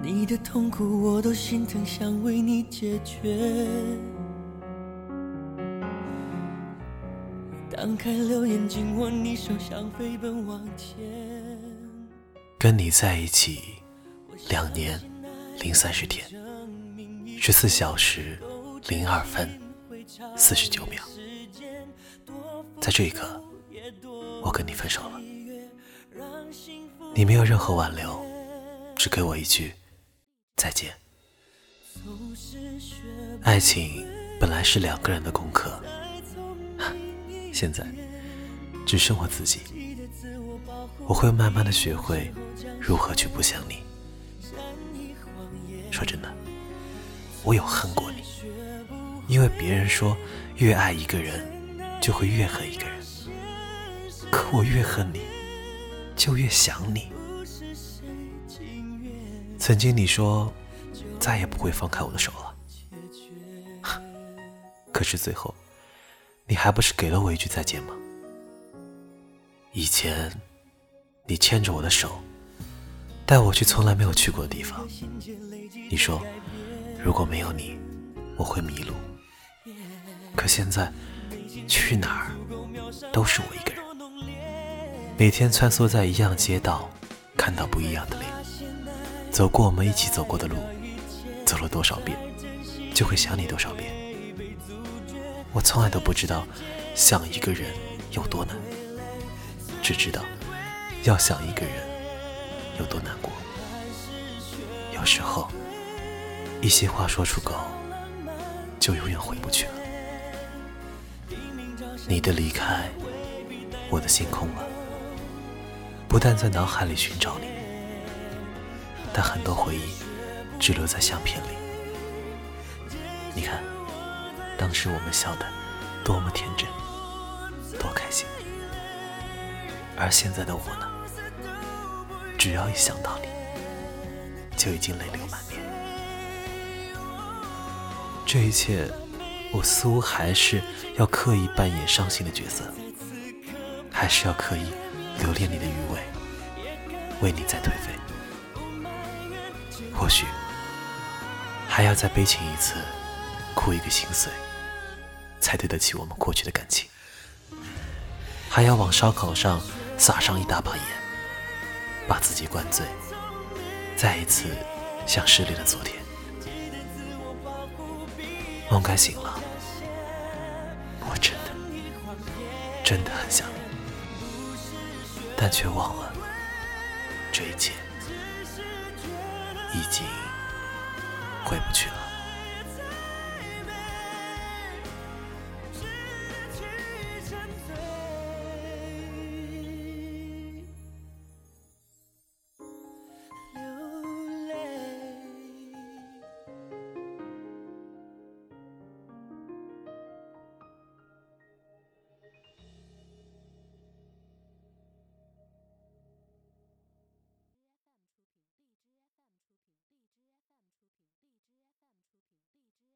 你的痛苦我都心疼，想为你解决。当开了眼紧握你手，想飞奔往前。跟你在一起两年零三十天，十四小时零二分四十九秒，在这一刻，我跟你分手了。你没有任何挽留，只给我一句再见。爱情本来是两个人的功课，现在只剩我自己。我会慢慢的学会如何去不想你。说真的，我有恨过你，因为别人说越爱一个人就会越恨一个人，可我越恨你。就越想你。曾经你说再也不会放开我的手了，可是最后你还不是给了我一句再见吗？以前你牵着我的手，带我去从来没有去过的地方。你说如果没有你，我会迷路。可现在去哪儿都是我一个人。每天穿梭在一样街道，看到不一样的脸，走过我们一起走过的路，走了多少遍，就会想你多少遍。我从来都不知道想一个人有多难，只知道要想一个人有多难过。有时候，一些话说出口，就永远回不去了。你的离开，我的心空了。不但在脑海里寻找你，但很多回忆只留在相片里。你看，当时我们笑得多么天真，多开心。而现在的我呢，只要一想到你，就已经泪流满面。这一切，我似乎还是要刻意扮演伤心的角色，还是要刻意。留恋你的余味，为你再颓废。或许还要再悲情一次，哭一个心碎，才对得起我们过去的感情。还要往烧烤上撒上一大把盐，把自己灌醉，再一次像失恋的昨天。梦该醒了，我真的真的很想你。但却忘了，这一切已经回不去了。